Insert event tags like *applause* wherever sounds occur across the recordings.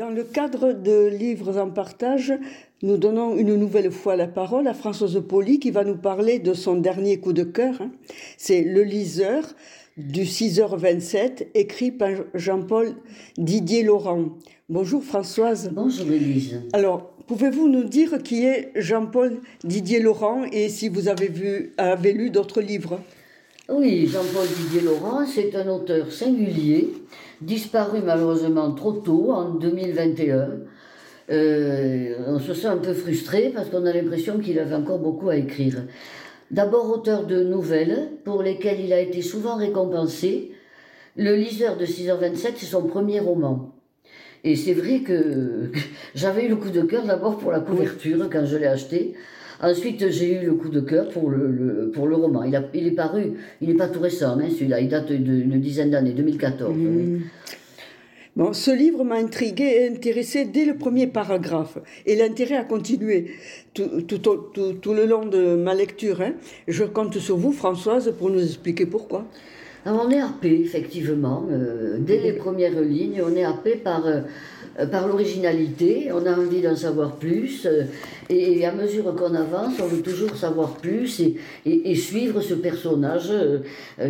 Dans le cadre de Livres en partage, nous donnons une nouvelle fois la parole à Françoise Poli qui va nous parler de son dernier coup de cœur. hein. C'est Le liseur du 6h27, écrit par Jean-Paul Didier Laurent. Bonjour Françoise. Bonjour Élise. Alors, pouvez-vous nous dire qui est Jean-Paul Didier Laurent et si vous avez, vu, avez lu d'autres livres? Oui, Jean-Paul Didier Laurent, c'est un auteur singulier, disparu malheureusement trop tôt, en 2021. Euh, on se sent un peu frustré parce qu'on a l'impression qu'il avait encore beaucoup à écrire. D'abord auteur de nouvelles pour lesquelles il a été souvent récompensé. Le liseur de 6h27, c'est son premier roman. Et c'est vrai que j'avais eu le coup de cœur d'abord pour la couverture quand je l'ai acheté. Ensuite, j'ai eu le coup de cœur pour le, le- pour le roman. Il, a, il est paru, il n'est pas tout récent, hein, celui-là, il date d'une dizaine d'années, 2014. oui. Bon, ce livre m'a intrigué et intéressé dès le premier paragraphe. Et l'intérêt a continué tout, tout, au- tout- tout le long de ma lecture. hein. Je compte sur vous, Françoise, pour nous expliquer pourquoi. On est happé, effectivement. euh, dès les premières lignes, on est happé par, euh, par l'originalité. On a envie d'en savoir plus. euh, et, à mesure qu'on avance, on veut toujours savoir plus et, suivre ce personnage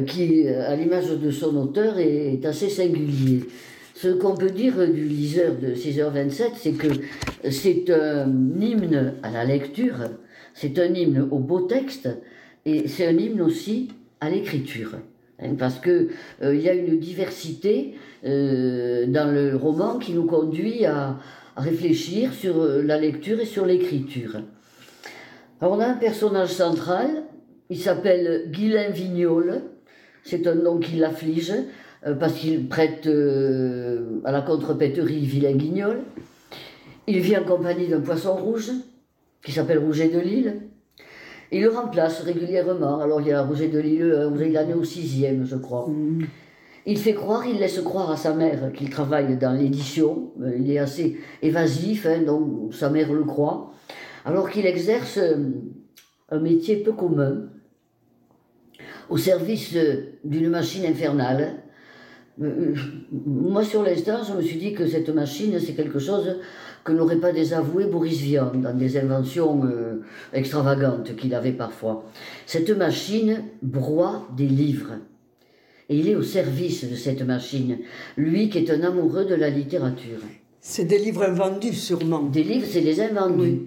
qui, à l'image de son auteur, est, est assez singulier. Ce qu'on peut dire du liseur de 6h27, c'est que c'est un hymne à la lecture, c'est un hymne au beau texte, et c'est un hymne aussi à l'écriture. Hein, parce que euh, il y a une diversité euh, dans le roman qui nous conduit à, réfléchir sur euh, la lecture et sur l'écriture. On a un personnage central, il s'appelle Guylain Vignol, c'est un nom qui l'afflige, parce qu'il prête à la contrepéterie Vilain Guignol. Il vit en compagnie d'un poisson rouge, qui s'appelle Rouget de Lille. Il le remplace régulièrement. Alors il y a Rouget de Lille, euh, il en est au sixième, je crois. Il fait croire, il laisse croire à sa mère qu'il travaille dans l'édition. Euh, Il est assez évasif, hein, donc sa mère le croit. Alors qu'il exerce euh, un métier peu commun, au service d'une machine infernale. Moi, sur l'instant, je me suis dit que cette machine, c'est quelque chose que n'aurait pas désavoué Boris Vian dans des inventions euh, extravagantes qu'il avait parfois. Cette machine broie des livres. Et il est au service de cette machine, lui qui est un amoureux de la littérature. C'est des livres invendus, sûrement. Des livres, c'est des invendus.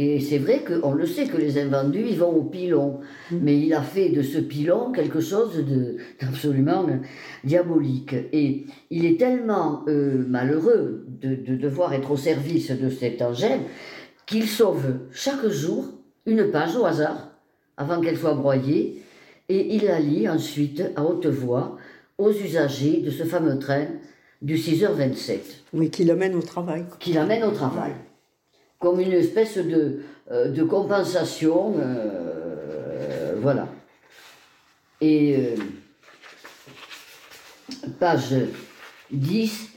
Et c'est vrai qu'on le sait que les invendus, ils vont au pilon. Mais il a fait de ce pilon quelque chose d'absolument diabolique. Et il est tellement euh, malheureux de, de devoir être au service de cet engin qu'il sauve chaque jour une page au hasard avant qu'elle soit broyée. Et il la lit ensuite à haute voix aux usagers de ce fameux train du 6h27 Oui, qui l'amène au travail. qui l'amène au travail. Comme une espèce de, euh, compensation. euh, voilà. Et euh, page 10,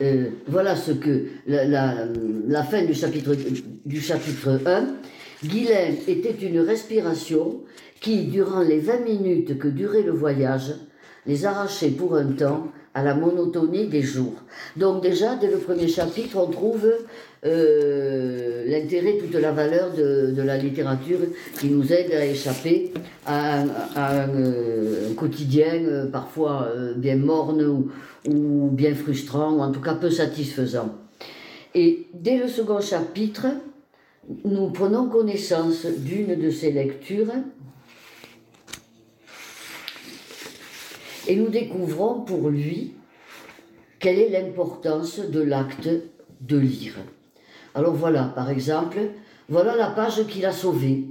euh, voilà ce que la, fin du chapitre, du chapitre 1. Guylaine était une respiration qui, durant les 20 minutes que durait le voyage, les arrachait pour un temps à la monotonie des jours. Donc déjà, dès le premier chapitre, on trouve euh, l'intérêt, toute la valeur de, la littérature qui nous aide à échapper à, un- euh, quotidien euh, parfois bien morne ou bien frustrant, ou en tout cas peu satisfaisant. Et dès le second chapitre, nous prenons connaissance d'une de ces lectures et nous découvrons pour lui quelle est l'importance de l'acte de lire. Alors voilà, par exemple, voilà la page qu'il a sauvée.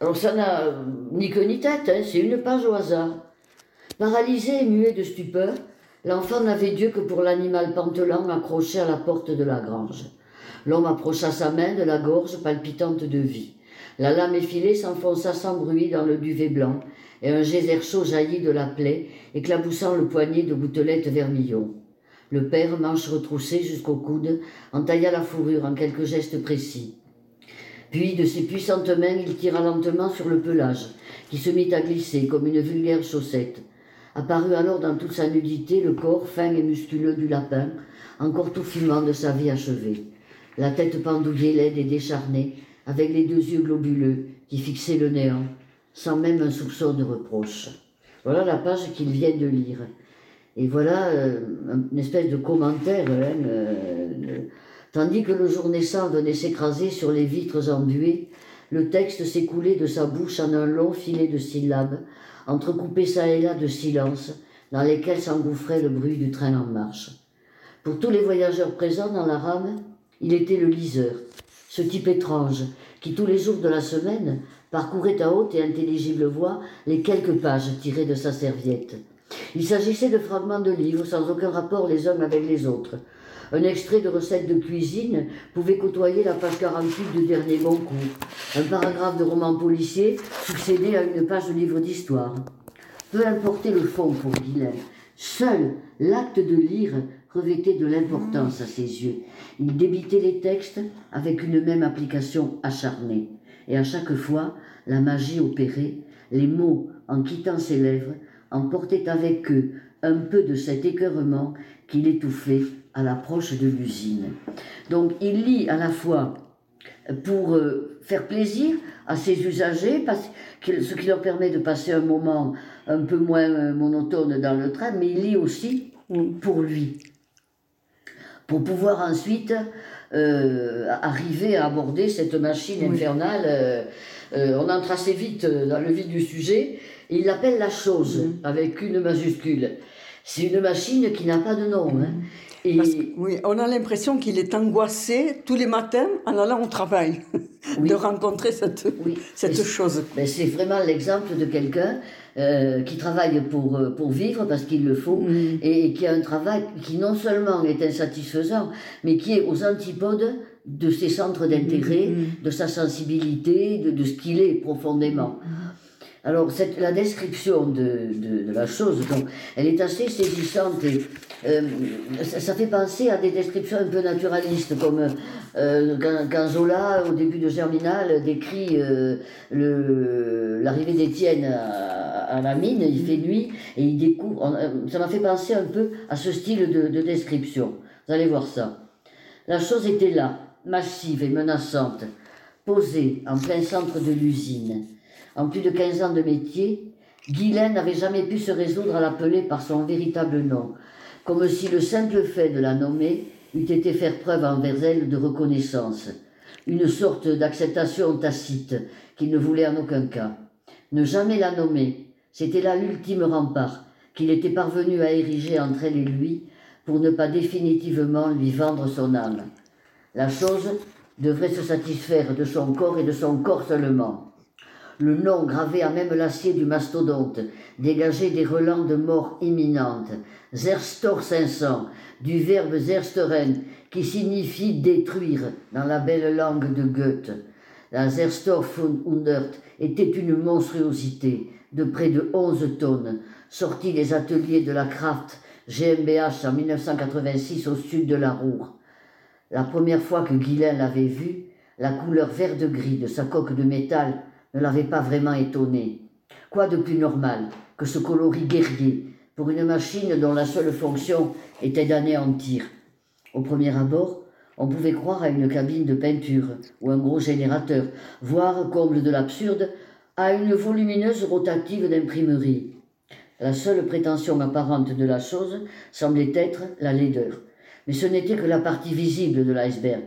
Alors ça n'a euh, ni queue ni tête, hein, c'est une page au hasard. Paralysé et muet de stupeur, l'enfant n'avait Dieu que pour l'animal pantelant accroché à la porte de la grange. L'homme approcha sa main de la gorge palpitante de vie. La lame effilée s'enfonça sans bruit dans le duvet blanc, et un geyser chaud jaillit de la plaie, éclaboussant le poignet de gouttelettes vermillon. Le père, manche retroussée jusqu'au coude, entailla la fourrure en quelques gestes précis. Puis, de ses puissantes mains, il tira lentement sur le pelage, qui se mit à glisser comme une vulgaire chaussette. apparut alors dans toute sa nudité le corps fin et musculeux du lapin, encore tout fumant de sa vie achevée. La tête pendouillée, laide et décharnée, avec les deux yeux globuleux qui fixaient le néant, sans même un soupçon de reproche. Voilà la page qu'il vient de lire. Et voilà euh, une espèce de commentaire. Hein, euh, tandis que le jour naissant venait s'écraser sur les vitres embuées, le texte s'écoulait de sa bouche en un long filet de syllabes, entrecoupé çà et là de silences, dans lesquels s'engouffrait le bruit du train en marche. Pour tous les voyageurs présents dans la rame, il était le liseur, ce type étrange, qui tous les jours de la semaine parcourait à haute et intelligible voix les quelques pages tirées de sa serviette. Il s'agissait de fragments de livres sans aucun rapport les uns avec les autres. Un extrait de recette de cuisine pouvait côtoyer la page 48 du dernier Goncourt. Un paragraphe de roman policier succédait à une page de livre d'histoire. Peu importait le fond pour Guilain. Seul l'acte de lire revêtait de l'importance à ses yeux. Il débitait les textes avec une même application acharnée. Et à chaque fois, la magie opérait, les mots, en quittant ses lèvres, emportaient avec eux un peu de cet écœurement qu'il étouffait à l'approche de l'usine. Donc il lit à la fois pour euh, faire plaisir à ses usagers, parce ce qui leur permet de passer un moment un peu moins euh, monotone dans le train, mais il lit aussi pour lui, pour pouvoir ensuite euh, arriver à aborder cette machine infernale. on entre assez vite dans le vif du sujet, et il l'appelle la chose, avec une majuscule. C'est une machine qui n'a pas de nom. Hein. Oui, on a l'impression qu'il est angoissé tous les matins en allant au travail, *laughs* de rencontrer cette, cette chose. Ben, c'est vraiment l'exemple de quelqu'un euh, qui travaille pour, euh, pour vivre parce qu'il le faut mm. et, qui a un travail qui non seulement est insatisfaisant, mais qui est aux antipodes de ses centres d'intérêt, mm, mm. de sa sensibilité, de, de ce qu'il est profondément. Alors, cette, la description de, de, la chose, donc, elle est assez saisissante et euh, ça, fait penser à des descriptions un peu naturalistes, comme euh, quand, Zola, au début de Germinal, décrit euh, l'arrivée d'Étienne à, la mine, il fait nuit et il découvre. ça m'a fait penser un peu à ce style de, de description. Vous allez voir ça. La chose était là, massive et menaçante, posée en plein centre de l'usine. En plus de 15 ans de métier, Guylaine n'avait jamais pu se résoudre à l'appeler par son véritable nom, comme si le simple fait de la nommer eût été faire preuve envers elle de reconnaissance, une sorte d'acceptation tacite qu'il ne voulait en aucun cas. Ne jamais la nommer, c'était là l'ultime rempart qu'il était parvenu à ériger entre elle et lui pour ne pas définitivement lui vendre son âme. La chose devrait se satisfaire de son corps et de son corps seulement le nom gravé à même l'acier du mastodonte, dégagé des relents de mort imminente. Zerstor 500, du verbe zersteren, qui signifie détruire dans la belle langue de Goethe. La Zerstor von Hundert était une monstruosité de près de 11 tonnes, sortie des ateliers de la Kraft GmbH en 1986 au sud de la Roure. La première fois que Guilain l'avait vue, la couleur vert-gris de sa coque de métal ne l'avait pas vraiment étonné. Quoi de plus normal que ce coloris guerrier pour une machine dont la seule fonction était d'anéantir Au premier abord, on pouvait croire à une cabine de peinture ou un gros générateur, voire, comble de l'absurde, à une volumineuse rotative d'imprimerie. La seule prétention apparente de la chose semblait être la laideur. Mais ce n'était que la partie visible de l'iceberg.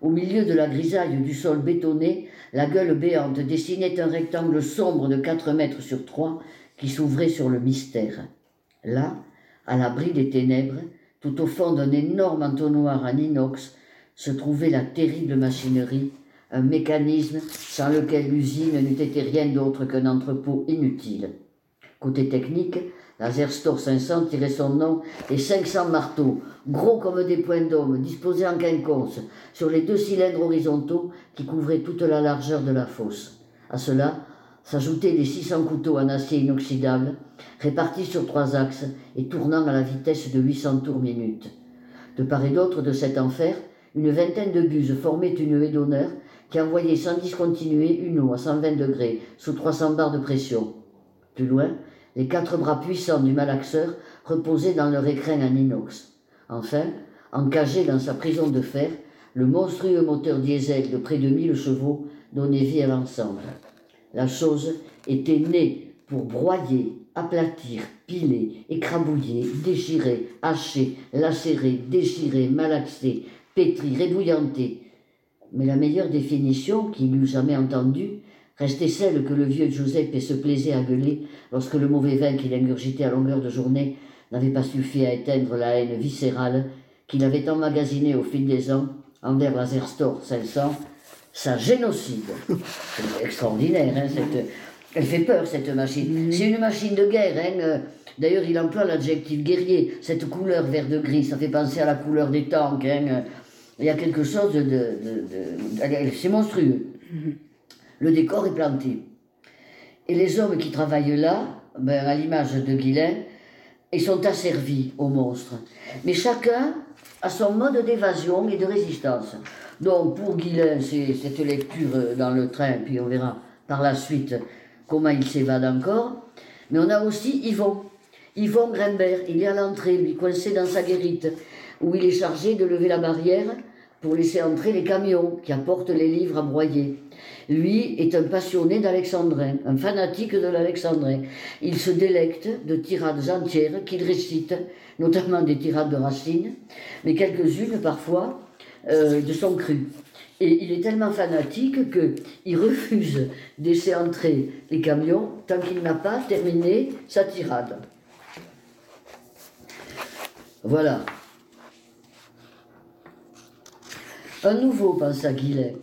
Au milieu de la grisaille du sol bétonné, la gueule béante dessinait un rectangle sombre de quatre mètres sur trois qui s'ouvrait sur le mystère. Là, à l'abri des ténèbres, tout au fond d'un énorme entonnoir en inox, se trouvait la terrible machinerie, un mécanisme sans lequel l'usine n'eût été rien d'autre qu'un entrepôt inutile. Côté technique, la Zerstor 500 tirait son nom et 500 marteaux, gros comme des points d'homme, disposés en quinconce, sur les deux cylindres horizontaux qui couvraient toute la largeur de la fosse. À cela s'ajoutaient les 600 couteaux en acier inoxydable, répartis sur trois axes et tournant à la vitesse de 800 tours minute. De part et d'autre de cet enfer, une vingtaine de buses formaient une haie d'honneur qui envoyait sans discontinuer une eau à 120 degrés sous 300 barres de pression. Plus loin, Les quatre bras puissants du malaxeur reposaient dans leur écrin en inox. Enfin, encagé dans sa prison de fer, le monstrueux moteur diesel de près de 1000 chevaux donnait vie à l'ensemble. La chose était née pour broyer, aplatir, piler, écrabouiller, déchirer, hacher, lacérer, déchirer, malaxer, pétrir, ébouillanter. Mais la meilleure définition qu'il eût jamais entendue restait celle que le vieux Giuseppe se plaisait à gueuler lorsque le mauvais vin qu'il ingurgitait à longueur de journée n'avait pas suffi à éteindre la haine viscérale qu'il avait emmagasinée au fil des ans envers la Zerstor 500, sa génocide. C'est extraordinaire, hein, cette, elle fait peur, cette machine. Mhm. C'est une machine de guerre. Hein. Euh, d'ailleurs, il emploie l'adjectif guerrier. Cette couleur vert de gris, ça fait penser à la couleur des tanks. Hein. Il y a quelque chose de. de, c'est monstrueux. Mhm. Le décor est planté. Et les hommes qui travaillent là, ben, à l'image de Guilain, ils sont asservis aux monstres. Mais chacun a son mode d'évasion et de résistance. Donc pour Guilain, c'est cette lecture dans le train, puis on verra par la suite comment il s'évade encore. Mais on a aussi Yvon. Yvon Grimbert, il est à l'entrée, lui, coincé dans sa guérite, où il est chargé de lever la barrière pour laisser entrer les camions qui apportent les livres à broyer. Lui est un passionné d'alexandrin, un fanatique de l'alexandrin. Il se délecte de tirades entières qu'il récite, notamment des tirades de Racine, mais quelques-unes parfois euh, de son cru. Et il est tellement fanatique qu'il refuse de entrer les camions tant qu'il n'a pas terminé sa tirade. Voilà. Un nouveau, pensa Guillet.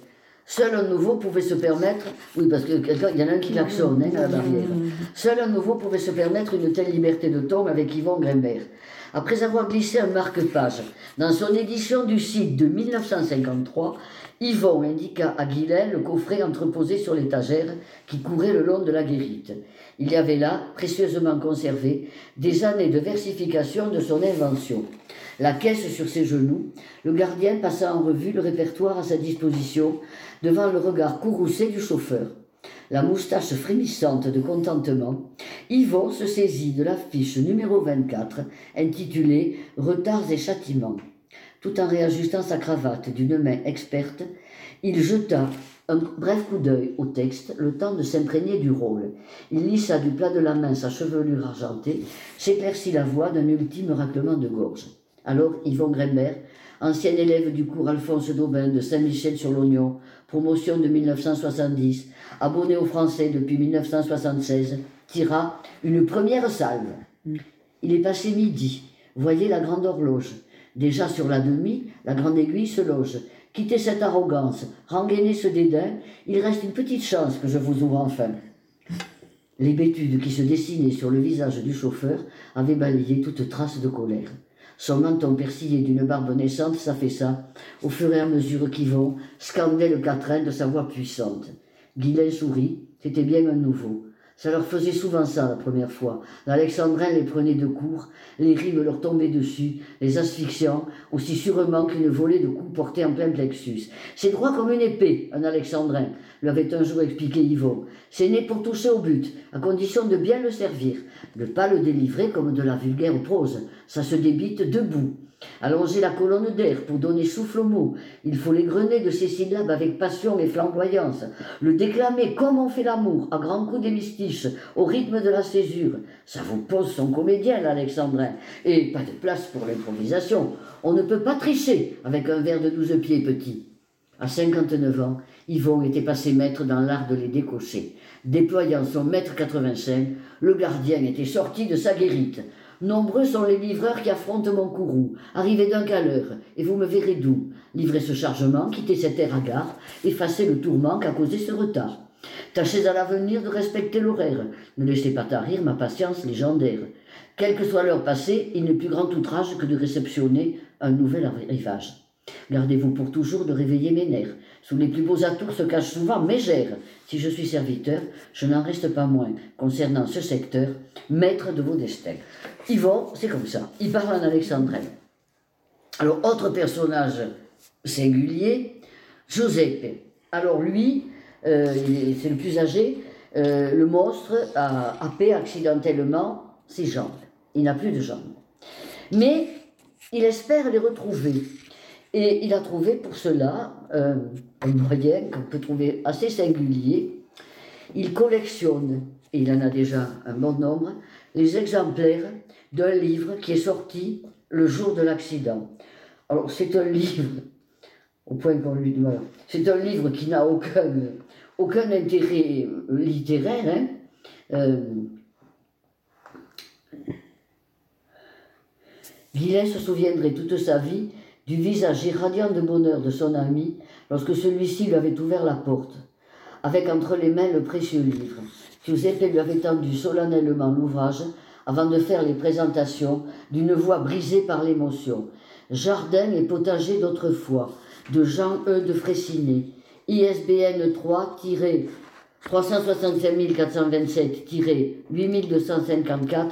Seul un nouveau pouvait se permettre, oui, parce qu'il y en a un qui klaxonne hein, à la barrière. Seul un nouveau pouvait se permettre une telle liberté de ton avec Yvon Grimbert. Après avoir glissé un marque-page dans son édition du site de 1953, Yvon indiqua à Guilain le coffret entreposé sur l'étagère qui courait le long de la guérite. Il y avait là, précieusement conservé, des années de versification de son invention. La caisse sur ses genoux, le gardien passa en revue le répertoire à sa disposition devant le regard courroucé du chauffeur. La moustache frémissante de contentement, Yvon se saisit de l'affiche numéro 24 intitulée Retards et châtiments. Tout en réajustant sa cravate d'une main experte, il jeta un bref coup d'œil au texte, le temps de s'imprégner du rôle. Il lissa du plat de la main sa chevelure argentée, s'éclaircit la voix d'un ultime raclement de gorge. Alors Yvon Grimbert, ancien élève du cours Alphonse Daubin de Saint-Michel-sur-l'Oignon, promotion de 1970, abonné au français depuis 1976, tira une première salve. Il est passé midi. Voyez la grande horloge. Déjà sur la demi, la grande aiguille se loge. Quittez cette arrogance, rengainez ce dédain, il reste une petite chance que je vous ouvre enfin. L'hébétude qui se dessinait sur le visage du chauffeur avait balayé toute trace de colère. Son menton persillé d'une barbe naissante s'affaissa, au fur et à mesure qu'Yvon scandait le quatrain de sa voix puissante. Guilain sourit, c'était bien un nouveau. Ça leur faisait souvent ça la première fois. L'Alexandrin les prenait de court, les rimes leur tombaient dessus, les asphyxiant, aussi sûrement qu'une volée de coups portés en plein plexus. C'est droit comme une épée, un Alexandrin, lui avait un jour expliqué Yvon. C'est né pour toucher au but, à condition de bien le servir, de pas le délivrer comme de la vulgaire prose. Ça se débite debout. Allonger la colonne d'air pour donner souffle au mot. Il faut l'égrener de ses syllabes avec passion et flamboyance. Le déclamer comme on fait l'amour, à grands coups d'hémistiche, au rythme de la césure. Ça vous pose son comédien, l'Alexandrin. Et pas de place pour l'improvisation. On ne peut pas tricher avec un verre de douze pieds petit. À 59 ans, Yvon était passé maître dans l'art de les décocher. Déployant son mètre 85, le gardien était sorti de sa guérite. Nombreux sont les livreurs qui affrontent mon courroux, arrivés d'un qu'à l'heure, et vous me verrez d'où. Livrer ce chargement, quitter cette air à gare, effacer le tourment qu'a causé ce retard. Tâchez à l'avenir de respecter l'horaire. Ne laissez pas tarir ma patience légendaire. Quelle que soit l'heure passée, il n'est plus grand outrage que de réceptionner un nouvel arrivage. Gardez-vous pour toujours de réveiller mes nerfs. Sous les plus beaux atours se cachent souvent mes gères. Si je suis serviteur, je n'en reste pas moins, concernant ce secteur, maître de vos destins. Yvon, c'est comme ça. Il parle en alexandrin. Alors, autre personnage singulier, Giuseppe. Alors lui, euh, c'est le plus âgé, euh, le monstre a happé accidentellement ses jambes. Il n'a plus de jambes. Mais il espère les retrouver. Et il a trouvé pour cela euh, un moyen qu'on peut trouver assez singulier. Il collectionne, et il en a déjà un bon nombre, les exemplaires d'un livre qui est sorti le jour de l'accident. Alors c'est un livre, au point qu'on lui demande, c'est un livre qui n'a aucun, aucun intérêt littéraire. Hein. Euh, se souviendrait toute sa vie du visage irradiant de bonheur de son ami lorsque celui-ci lui avait ouvert la porte, avec entre les mains le précieux livre. Giuseppe lui avait tendu solennellement l'ouvrage avant de faire les présentations d'une voix brisée par l'émotion. Jardin et potager d'autrefois, de Jean E. de Fraissinet, ISBN 3 365 427-8254,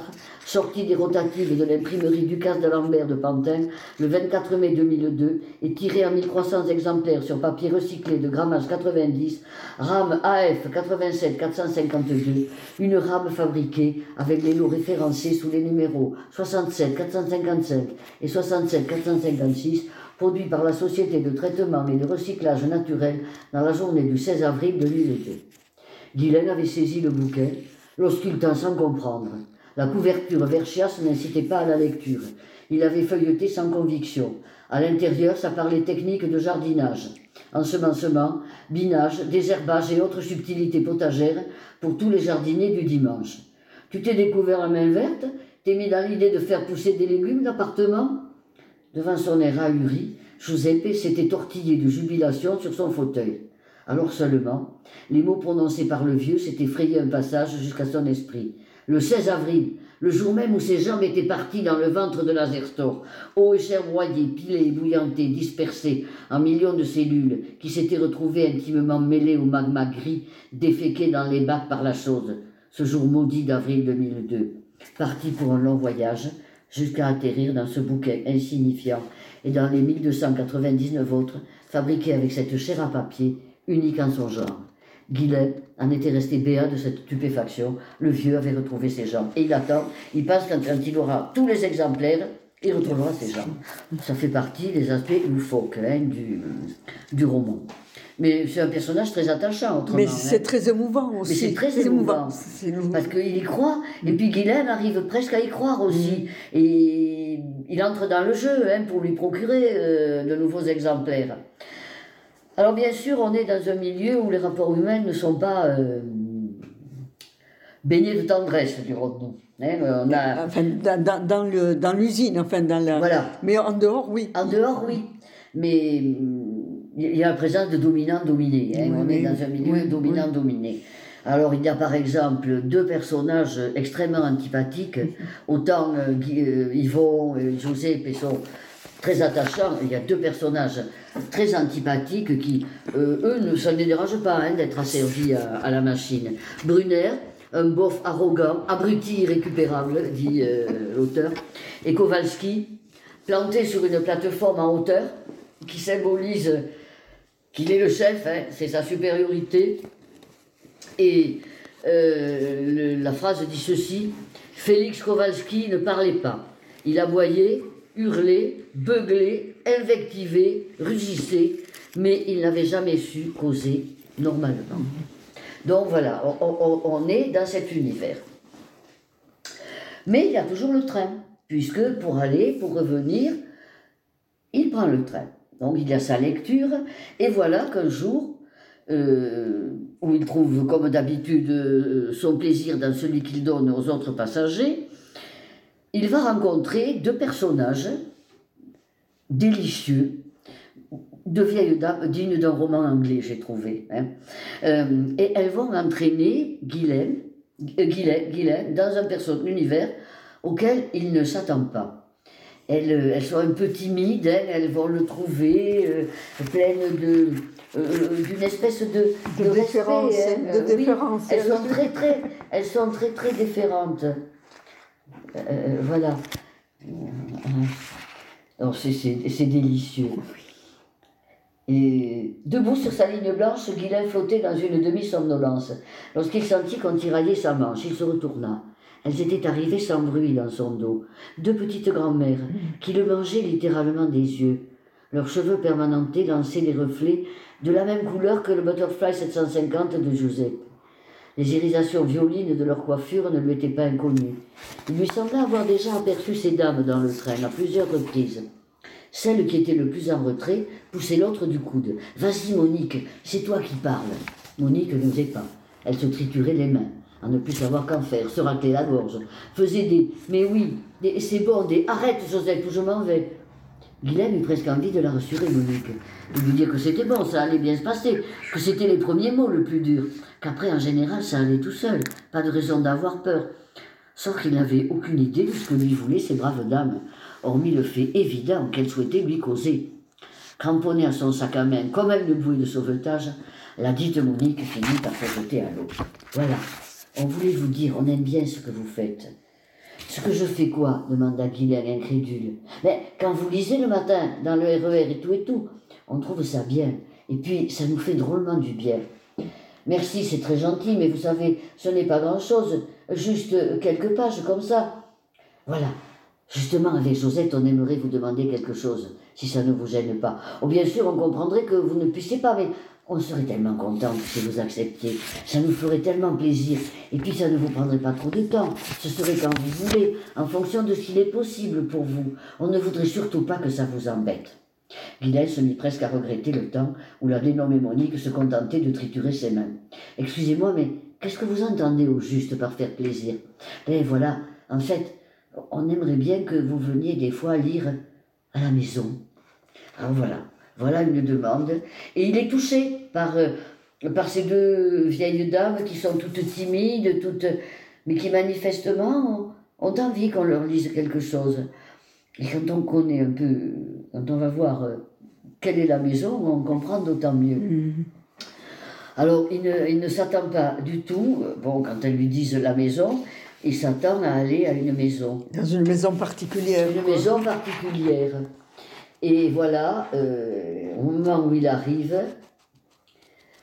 sortie des rotatives de l'imprimerie Ducasse de Lambert de Pantin le 24 mai 2002 et tiré en 1300 exemplaires sur papier recyclé de grammage 90, rame AF 87 452, une rame fabriquée avec les lots référencés sous les numéros 67 455 et 67 456 produit par la Société de traitement et de recyclage naturel dans la journée du 16 avril 2002. Guylaine avait saisi le bouquin lorsqu'il tint sans comprendre. La couverture verchiasse n'incitait pas à la lecture. Il avait feuilleté sans conviction. À l'intérieur, ça parlait technique de jardinage, ensemencement, binage, désherbage et autres subtilités potagères pour tous les jardiniers du dimanche. Tu t'es découvert la main verte? T'es mis dans l'idée de faire pousser des légumes d'appartement? Devant son air ahuri, Giuseppe s'était tortillé de jubilation sur son fauteuil. Alors seulement, les mots prononcés par le vieux s'étaient frayé un passage jusqu'à son esprit. Le 16 avril, le jour même où ses jambes étaient parties dans le ventre de Lazerstor, eau et chair broyée, pilée et bouillantée, dispersées en millions de cellules qui s'étaient retrouvées intimement mêlées au magma gris, déféqué dans les bacs par la chose, ce jour maudit d'avril 2002. Parti pour un long voyage, jusqu'à atterrir dans ce bouquet insignifiant et dans les 1299 autres fabriqués avec cette chair à papier unique en son genre. Guilet en était resté béat de cette stupéfaction. Le vieux avait retrouvé ses jambes. Et il attend, il pense quand, il aura tous les exemplaires, il retrouvera ses jambes. Ça fait partie des aspects loufoques hein, du, du roman. Mais c'est un personnage très attachant, autrement. Mais c'est hein. très émouvant aussi. Mais c'est très émouvant. Parce qu'il y croit. Et puis Guylaine arrive presque à y croire aussi. Mm. Et il entre dans le jeu hein, pour lui procurer euh, de nouveaux exemplaires. Alors bien sûr, on est dans un milieu où les rapports humains ne sont pas euh, baignés de tendresse, dirons-nous. Hein, on a... Enfin, dans, dans, le, dans l'usine, enfin, dans la... Voilà. Mais en dehors, oui. En dehors, oui. Mais il y a la présence de dominants-dominés. Hein. on est dans un milieu dominant-dominé. Alors il y a par exemple deux personnages extrêmement antipathiques, *laughs* autant euh, euh, Yvon et José sont très attachants. Il y a deux personnages très antipathiques qui, euh, eux, ne, ça ne pas hein, d'être asservis à, la machine. Brunner, un bof arrogant, abruti irrécupérable, dit euh, l'auteur. Et Kowalski, planté sur une plateforme en hauteur, qui symbolise qu'il est le chef, hein, c'est sa supériorité. Et euh, la phrase dit ceci Félix Kowalski ne parlait pas. Il aboyait, hurlait, beuglait, invectivait, rugissait, mais il n'avait jamais su causer normalement. Donc voilà, on, est dans cet univers. Mais il y a toujours le train, puisque pour aller, pour revenir, il prend le train. Donc il y a sa lecture, et voilà qu'un jour, euh, où il trouve comme d'habitude euh, son plaisir dans celui qu'il donne aux autres passagers, il va rencontrer deux personnages délicieux, deux vieilles dames dignes d'un roman anglais, j'ai trouvé. Hein. Euh, et elles vont entraîner Guylaine, euh, dans un univers auquel il ne s'attend pas. Elles, euh, elles, sont un peu timides, hein, elles vont le trouver euh, pleines de d'une espèce de, de, respect, hein. de elles sont très très elles sont très très différentes euh, voilà. Alors c'est délicieux. Et debout sur sa ligne blanche, Guylain flottait dans une demi-somnolence. Lorsqu'il sentit qu'on tiraillait sa manche, il se retourna. Elles étaient arrivées sans bruit dans son dos. Deux petites grand-mères qui le mangeaient littéralement des yeux. Leurs cheveux permanentés lançaient des reflets de la même couleur que le Butterfly 750 de Joseph. Les irisations violines de leur coiffure ne lui étaient pas inconnues. Il lui semblait avoir déjà aperçu ces dames dans le train à plusieurs reprises. Celle qui était le plus en retrait poussait l'autre du coude. Vas-y, Monique, c'est toi qui parles. Monique n'osait pas. Elle se triturait les mains, à ne plus savoir qu'en faire, se raclait la gorge, faisait des Mais oui, des c'est bon, Arrête, Joseph, ou je m'en vais. Guylaine eut presque envie de la rassurer, Monique, de lui dire que c'était bon, ça allait bien se passer, que c'était les premiers mots le plus dur, qu'après, en général, ça allait tout seul, pas de raison d'avoir peur. Sauf qu'il n'avait aucune idée de ce que lui voulaient ces braves dames hormis le fait évident qu'elle souhaitait lui causer. Cramponnée à son sac à main comme une bouée de sauvetage, la dite Monique finit par se jeter à l'eau. Voilà, on voulait vous dire, on aime bien ce que vous faites. Ce que je fais quoi demanda Guylaine incrédule. Mais quand vous lisez le matin, dans le RER e et tout et tout, on trouve ça bien. Et puis, ça nous fait drôlement du bien. Merci, c'est très gentil, mais vous savez, ce n'est pas grand-chose, juste quelques pages comme ça. Voilà, Justement, avec Josette, on aimerait vous demander quelque chose, si ça ne vous gêne pas. Oh, bien sûr, on comprendrait que vous ne puissiez pas, mais on serait tellement content si vous acceptiez. Ça nous ferait tellement plaisir. Et puis, ça ne vous prendrait pas trop de temps. Ce serait quand vous voulez, en fonction de ce qu'il est possible pour vous. On ne voudrait surtout pas que ça vous embête. Guylaine se mit presque à regretter le temps où la dénommée Monique se contentait de triturer ses mains. Excusez-moi, mais qu'est-ce que vous entendez au juste par faire plaisir? Eh voilà, en fait, on aimerait bien que vous veniez des fois lire à la maison. Alors voilà, voilà une demande. Et il est touché par, euh, par ces deux vieilles dames qui sont toutes timides, toutes, mais qui manifestement ont, envie qu'on leur lise quelque chose. Et quand on connaît un peu, quand on va voir euh, quelle est la maison, on comprend d'autant mieux. Mm-hmm. Alors, il ne, il ne s'attend pas du tout, bon, quand elles lui disent la maison, il s'attend à aller à une maison. Dans une maison particulière. Une maison particulière. Et voilà, euh, au moment où il arrive,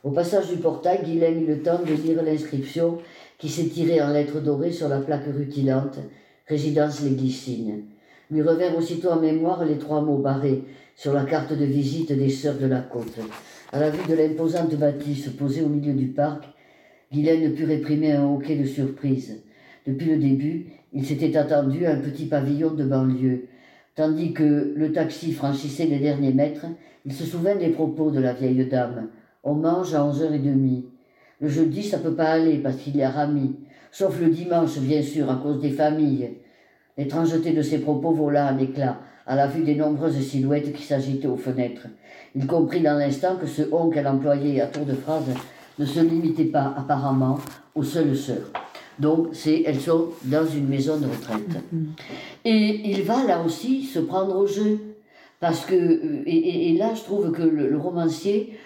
au passage du portail, Guilhem eut le temps de lire l'inscription qui s'étirait en lettres dorées sur la plaque rutilante Résidence Les Glycines. Lui revinrent aussitôt en mémoire les trois mots barrés sur la carte de visite des Sœurs de la Côte. À la vue de l'imposante bâtisse posée au milieu du parc, Guilhem ne put réprimer un hoquet de surprise. Depuis le début, il s'était attendu à un petit pavillon de banlieue. Tandis que le taxi franchissait les derniers mètres, il se souvint des propos de la vieille dame. On mange à onze heures et demie. Le jeudi, ça peut pas aller parce qu'il y a Rami. Sauf le dimanche, bien sûr, à cause des familles. L'étrangeté de ses propos vola en éclat, à la vue des nombreuses silhouettes qui s'agitaient aux fenêtres. Il comprit dans l'instant que ce on qu'elle employait à tour de phrase ne se limitait pas, apparemment, aux seules sœurs. Donc, c'est, elles sont dans une maison de retraite. Mm-hmm. Et il va là aussi se prendre au jeu. Parce que, euh, et, là, je trouve que le, romancier,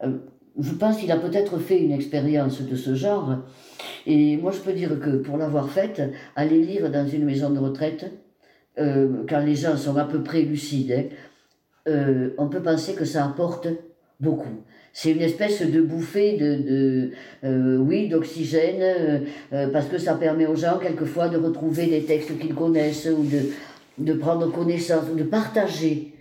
je pense qu'il a peut-être fait une expérience de ce genre. Et moi, je peux dire que pour l'avoir faite, aller lire dans une maison de retraite, euh, quand les gens sont à peu près lucides, hein, on peut penser que ça apporte beaucoup. C'est une espèce de bouffée de, euh, oui, d'oxygène, euh, euh, parce que ça permet aux gens quelquefois de retrouver des textes qu'ils connaissent ou de, de prendre connaissance ou de partager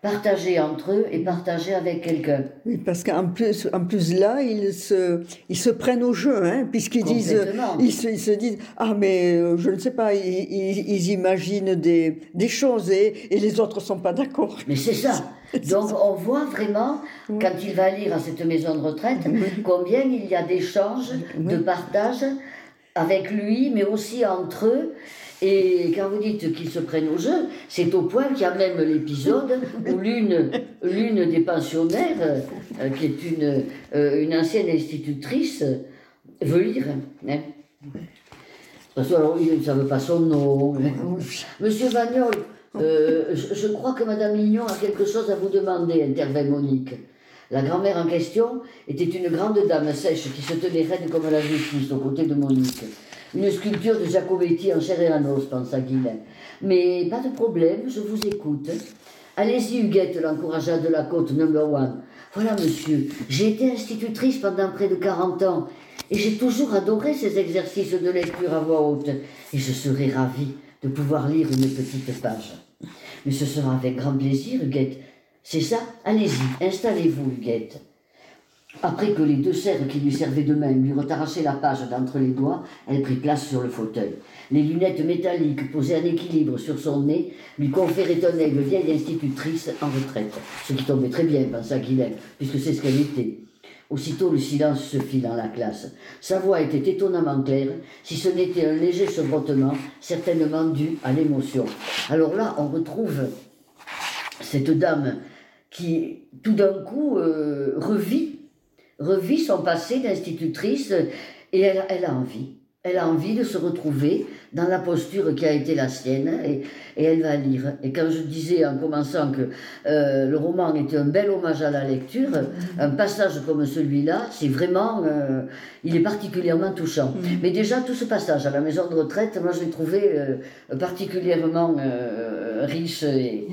partager entre eux et partager avec quelqu'un. Oui, parce qu'en plus, en plus là, ils se, ils se prennent au jeu, hein, puisqu'ils disent, ils se, ils se, disent, ah mais je ne sais pas, ils, ils, imaginent des, des choses et, et les autres sont pas d'accord. Mais c'est ça. *laughs* Donc on voit vraiment, quand il va lire à cette maison de retraite, combien il y a d'échanges, de partage avec lui, mais aussi entre eux. Et quand vous dites qu'ils se prennent au jeu, c'est au point qu'il y a même l'épisode où l'une, *laughs* l'une des pensionnaires, euh, qui est une, euh, une ancienne institutrice, veut lire. Hein. Parce qu'ils ne savent pas son nom. *laughs* Monsieur Vagnol, euh, je, crois que Madame Lignon a quelque chose à vous demander, intervint Monique. La grand-mère en question était une grande dame sèche qui se tenait raide comme la justice aux côtés de Monique. Une sculpture de Jacobetti en chair et en os, pensa Guylain. Mais pas de problème, je vous écoute. Allez-y, Huguette, l'encouragea de la côte number one. Voilà, monsieur, j'ai été institutrice pendant près de 40 ans et j'ai toujours adoré ces exercices de lecture à voix haute. Et je serais ravie de pouvoir lire une petite page. Mais ce sera avec grand plaisir, Huguette. C'est ça Allez-y, installez-vous, Huguette. Après que les deux serres qui lui servaient de main lui arraché la page d'entre les doigts, elle prit place sur le fauteuil. Les lunettes métalliques posées en équilibre sur son nez lui conféraient un air de vieille institutrice en retraite. Ce qui tombait très bien, pensa Guylaine, puisque c'est ce qu'elle était. Aussitôt le silence se fit dans la classe. Sa voix était étonnamment claire, si ce n'était un léger chevrotement, certainement dû à l'émotion. Alors là, on retrouve cette dame qui, tout d'un coup, euh, revit revit son passé d'institutrice et elle, elle, a envie. Elle a envie de se retrouver dans la posture qui a été la sienne et, et elle va lire. Et quand je disais en commençant que euh, le roman était un bel hommage à la lecture, mm-hmm. un passage comme celui-là, c'est vraiment, euh, il est particulièrement touchant. Mm-hmm. Mais déjà tout ce passage à la maison de retraite, moi je l'ai trouvé particulièrement riche et,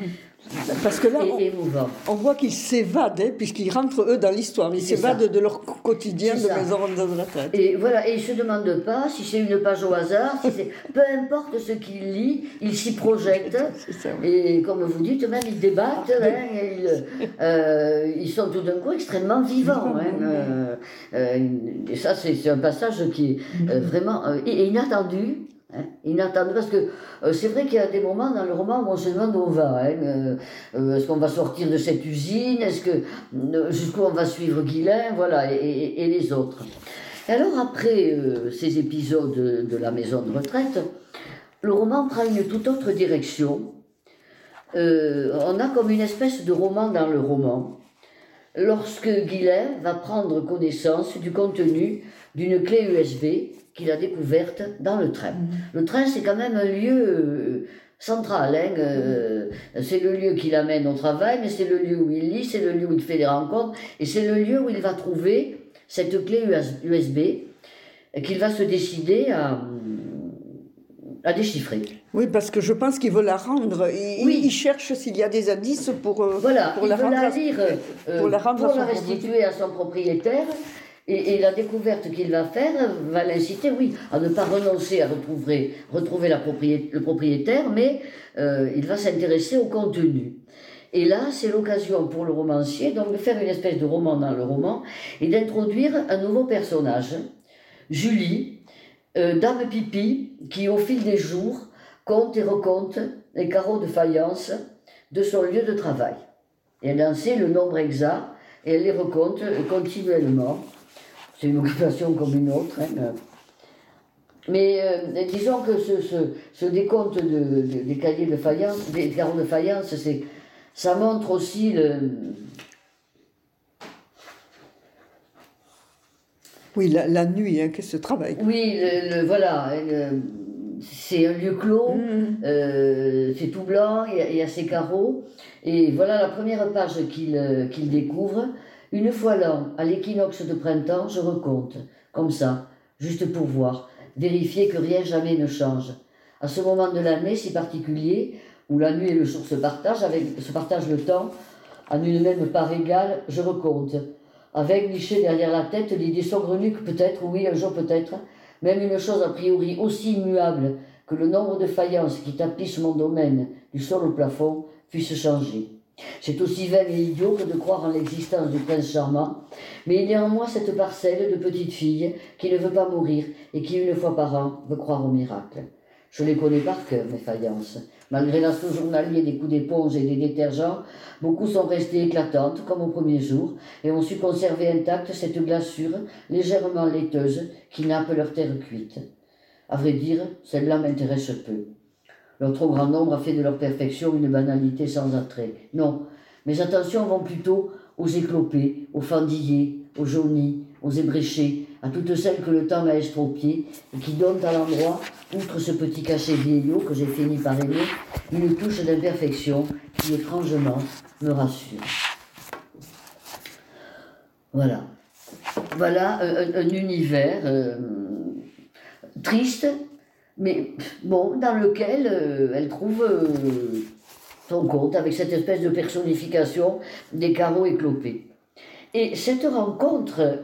parce que là, on, on voit qu'ils s'évadent, hein, puisqu'ils rentrent eux dans l'histoire. Ils s'évadent de leur quotidien de maison de retraite. Et voilà, et ils se demandent pas si c'est une page au hasard, si peu importe ce qu'ils lisent, ils s'y projettent. *laughs* Et comme vous dites, même ils débattent. Hein, ils, euh, ils, sont tout d'un coup extrêmement vivants. Hein, euh, euh, et ça, c'est un passage qui est euh, vraiment inattendu. Hein, inattendu, parce que euh, c'est vrai qu'il y a des moments dans le roman où on se demande où on va. Hein, euh, euh, est-ce qu'on va sortir de cette usine Est-ce que jusqu'où on va suivre Guilain Voilà, et, les autres. Et alors après ces épisodes de la maison de retraite, le roman prend une toute autre direction. on a comme une espèce de roman dans le roman. Lorsque Guilain va prendre connaissance du contenu d'une clé USB qu'il a découverte dans le train. Mhm. Le train, c'est quand même un lieu euh, central. Hein, euh, c'est le lieu qui l'amène au travail, mais c'est le lieu où il lit, c'est le lieu où il fait des rencontres, et c'est le lieu où il va trouver cette clé USB qu'il va se décider à, à déchiffrer. Oui, parce que je pense qu'il veut la rendre. Il, oui. il cherche s'il y a des indices pour, euh, voilà, pour, la, rendre la lire, pour la, rendre pour la restituer à son propriétaire. Et, la découverte qu'il va faire va l'inciter, oui, à ne pas renoncer à retrouver, le propriétaire, mais euh, il va s'intéresser au contenu. Et là, c'est l'occasion pour le romancier donc de faire une espèce de roman dans le roman et d'introduire un nouveau personnage, Julie, euh, dame pipi, qui au fil des jours compte et recompte les carreaux de faïence de son lieu de travail. Et elle en sait le nombre exact et elle les recompte continuellement c'est une occupation comme une autre. Hein. Mais euh, disons que ce, ce, ce décompte de, des cahiers de faïence, des carreaux de faïence, c'est, ça montre aussi le. Oui, la, la nuit, hein, qu'est-ce travail. Oui, le, voilà. c'est un lieu clos, mmh. euh, c'est tout blanc, il y, a ces carreaux. Et voilà la première page qu'il, euh, qu'il découvre. Une fois l'an, à l'équinoxe de printemps, je recompte, comme ça, juste pour voir, vérifier que rien jamais ne change. À ce moment de l'année si particulier, où la nuit et le jour se partagent, avec, se partagent le temps, en une même part égale, je recompte. Avec niché derrière la tête l'idée saugrenue que peut-être, oui, un jour peut-être, même une chose a priori aussi immuable que le nombre de faïences qui tapissent mon domaine, du sol au plafond, puisse changer. C'est aussi vain et idiot que de croire en l'existence du prince charmant, mais il y a en moi cette parcelle de petite fille qui ne veut pas mourir et qui, une fois par an, veut croire au miracle. Je les connais par cœur, mes faïences. Malgré l'assaut journalier des coups d'éponge et des détergents, beaucoup sont restées éclatantes, comme au premier jour, et ont su conserver intacte cette glaçure légèrement laiteuse qui nappe leur terre cuite. À vrai dire, celle-là m'intéresse peu. Leur trop grand nombre a fait de leur perfection une banalité sans attrait. Non, mes attentions vont plutôt aux éclopés, aux fendillés, aux jaunis, aux ébréchés, à toutes celles que le temps m'a estropiées et qui donnent à l'endroit, outre ce petit cachet vieillot que j'ai fini par aimer, une touche d'imperfection qui étrangement me rassure. Voilà. Voilà un, univers euh, triste, mais bon, dans lequel euh, elle trouve euh, son compte avec cette espèce de personnification des carreaux éclopés. Et cette rencontre,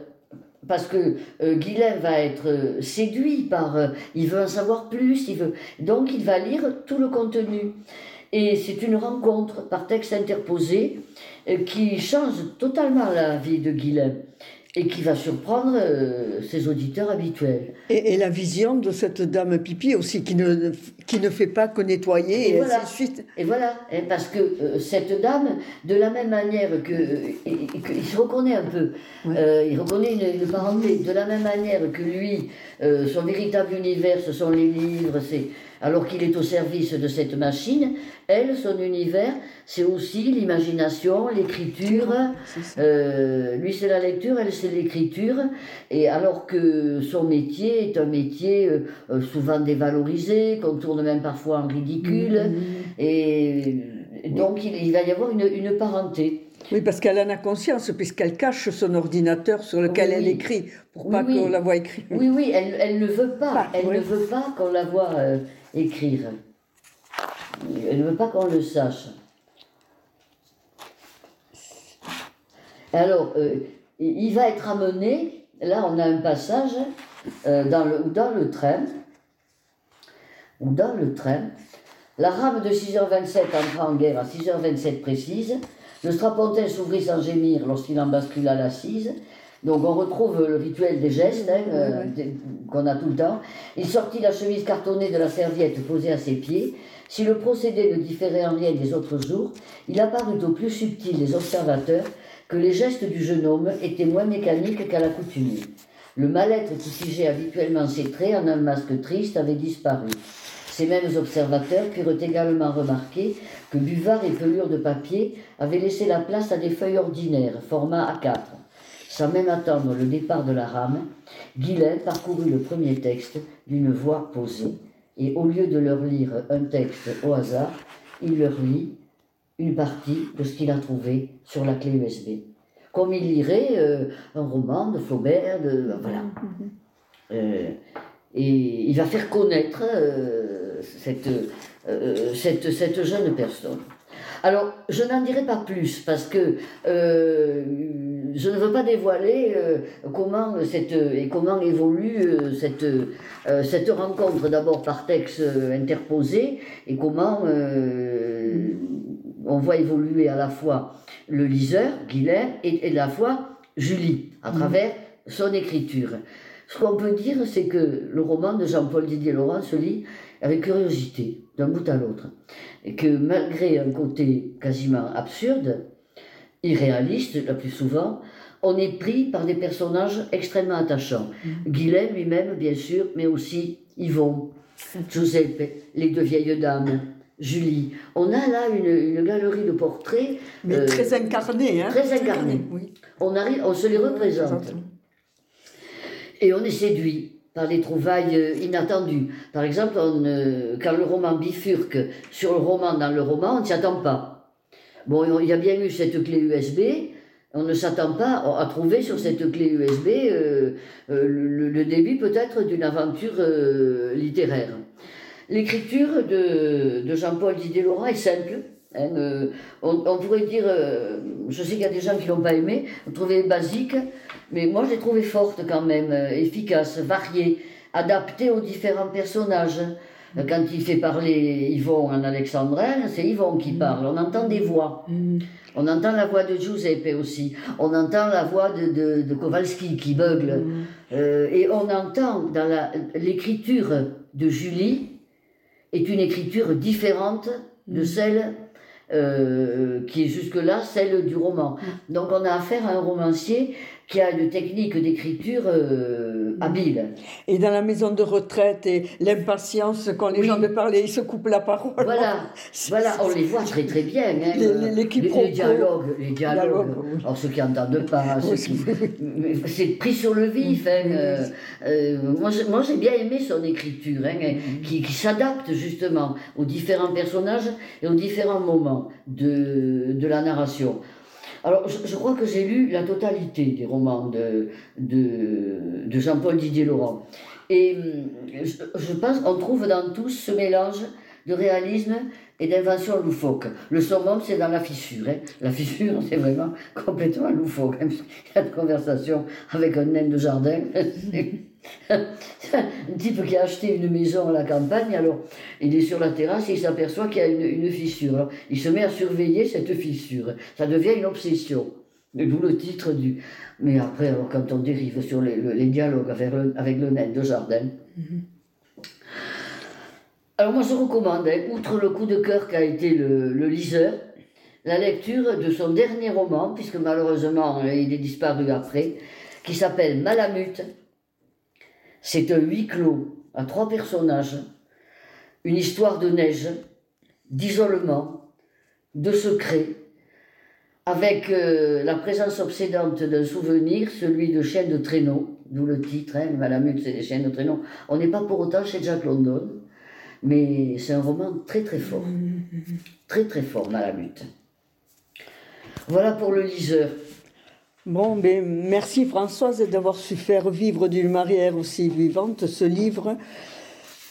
parce que euh, va être euh, séduit par, il veut en savoir plus, il veut, donc il va lire tout le contenu. Et c'est une rencontre par texte interposé qui change totalement la vie de Guilhem et qui va surprendre euh, ses auditeurs habituels. Et, la vision de cette dame pipi aussi, qui ne, qui ne fait pas que nettoyer, et, voilà. suite. Et voilà, parce que euh, cette dame, de la même manière que. il se reconnaît un peu, il reconnaît une, une, parenté, de la même manière que lui, son véritable univers, ce sont les livres, c'est alors qu'il est au service de cette machine, elle, son univers, c'est aussi l'imagination, l'écriture. Euh, lui, c'est la lecture, elle, c'est l'écriture. Et alors que son métier est un métier euh, euh, souvent dévalorisé, qu'on tourne même parfois en ridicule. Mm-hmm. Et donc, il, va y avoir une, parenté. Oui, parce qu'elle en a conscience, puisqu'elle cache son ordinateur sur lequel elle écrit, pour pas qu'on la voit écrire. Oui, oui, elle, ne veut pas, elle ne veut pas qu'on la voit écrire. Elle ne veut pas qu'on le sache. Alors, euh, il va être amené, là on a un passage euh, dans, le, dans le train, dans le train, la rame de 6h27 entra en guerre à 6h27 précise, le strapontin s'ouvrit sans gémir lorsqu'il en bascula l'assise, donc on retrouve le rituel des gestes hein, euh, qu'on a tout le temps. Il sortit la chemise cartonnée de la serviette posée à ses pieds. Si le procédé ne différait en rien des autres jours, il apparut au plus subtil des observateurs que les gestes du jeune homme étaient moins mécaniques qu'à l'accoutumée. Le mal-être qui figeait habituellement ses traits en un masque triste avait disparu. Ces mêmes observateurs purent également remarquer que buvard et pelure de papier avaient laissé la place à des feuilles ordinaires, format A4. Sans même attendre le départ de la rame, Guilain parcourut le premier texte d'une voix posée, et au lieu de leur lire un texte au hasard, il leur lit une partie de ce qu'il a trouvé sur la clé USB. Comme il lirait euh, un roman de Flaubert, de, voilà. Mm-hmm. Euh, et il va faire connaître euh, cette, cette, cette jeune personne. Alors, je n'en dirai pas plus parce que euh, je ne veux pas dévoiler euh, comment cette et comment évolue euh, cette cette rencontre d'abord par texte interposé et comment on voit évoluer à la fois le liseur Guilain et, et à la fois Julie à mm. travers son écriture. Ce qu'on peut dire, c'est que le roman de Jean-Paul Didier Laurent se lit avec curiosité, d'un bout à l'autre et que malgré un côté quasiment absurde, irréaliste la plus souvent, on est pris par des personnages extrêmement attachants. Mm. lui-même, bien sûr, mais aussi Yvon, Giuseppe, les deux vieilles dames, Julie. On a là une, galerie de portraits. Mais euh, très incarnés. Hein, très incarnés. Oui. On, arrive, on se les représente. Et on est séduit par des trouvailles euh, inattendues. Par exemple, euh, quand le roman bifurque sur le roman dans le roman, on ne s'y attend pas. Bon, il y a bien eu cette clé USB, on ne s'attend pas à trouver sur cette clé USB euh, le, début peut-être d'une aventure littéraire. L'écriture de, de Jean-Paul Didier Laurent est simple. Hein, on, pourrait dire, je sais qu'il y a des gens qui l'ont pas aimé, on trouvait basique, mais moi, je l'ai trouvée forte quand même, euh, efficace, variée, adaptée aux différents personnages. Euh, quand il fait parler Yvon en alexandrin, c'est Yvon qui parle. On entend des voix. Mm. On entend la voix de Giuseppe aussi. On entend la voix de, de, Kowalski qui bugle. Mm. Euh, et on entend dans l'écriture de Julie est une écriture différente de mm. Celle qui est jusque-là celle du roman. Donc on a affaire à un romancier qui a une technique d'écriture euh, habile. Et dans la maison de retraite, et l'impatience, quand les gens me parlent, ils se coupent la parole. Voilà, *laughs* voilà on les voit très très bien. Hein, les, les, les, dialogues, les dialogues. Alors ceux qui n'entendent pas, c'est pris sur le vif. Hein, euh, euh, moi, j'ai bien aimé son écriture, hein, mm-hmm. qui, qui s'adapte justement aux différents personnages et aux différents moments de, de la narration. Alors, je, crois que j'ai lu la totalité des romans de, de, Jean-Paul Didier Laurent. Et hum, je, pense qu'on trouve dans tous ce mélange de réalisme et d'invention loufoque. Le summum, c'est dans la fissure. Hein. La fissure, c'est vraiment complètement loufoque. Il y a une conversation avec un nain de jardin. *laughs* un type qui a acheté une maison à la campagne, alors il est sur la terrasse et il s'aperçoit qu'il y a une, fissure. il se met à surveiller cette fissure. Ça devient une obsession. D'où le titre du. Mais après, quand on dérive sur les, dialogues avec le, avec le nain de jardin. Mm-hmm. Alors moi je recommande, outre le coup de cœur qu'a été le, le, liseur, la lecture de son dernier roman, puisque malheureusement il est disparu après, qui s'appelle Malamute. C'est un huis clos à trois personnages, une histoire de neige, d'isolement, de secret, avec euh, la présence obsédante d'un souvenir, celui de chiens de traîneau, d'où le titre, hein, Malamute c'est des chiens de traîneau. On n'est pas pour autant chez Jack London, mais c'est un roman très très fort, très très fort, Malamute. Voilà pour le liseur. Bon, ben, merci Françoise d'avoir su faire vivre d'une manière aussi vivante ce livre.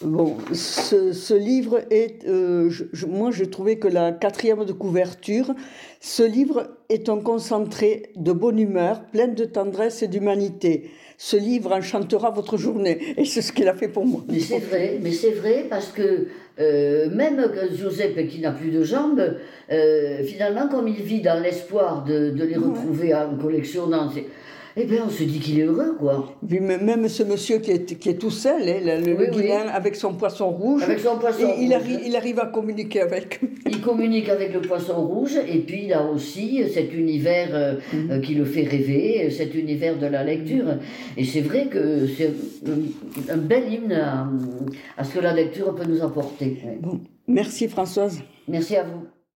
Bon, ce, livre est, euh, moi je trouvais que la quatrième de couverture, ce livre est un concentré de bonne humeur, plein de tendresse et d'humanité. Ce livre enchantera votre journée, et c'est ce qu'il a fait pour moi. Mais c'est vrai, mais c'est vrai parce que euh, même Joseph qui n'a plus de jambes, euh, finalement, comme il vit dans l'espoir de, les retrouver en collectionnant, eh bien, on se dit qu'il est heureux, quoi. même ce monsieur qui est, qui est tout seul, hein, le, oui, avec son poisson rouge. Avec son poisson rouge. Il, arrive, il arrive à communiquer avec. Il communique avec le poisson rouge, et puis il a aussi cet univers euh, mhm. euh, qui le fait rêver, cet univers de la lecture. Et c'est vrai que c'est un, bel hymne à, à, ce que la lecture peut nous apporter. Bon. Merci Françoise. Merci à vous.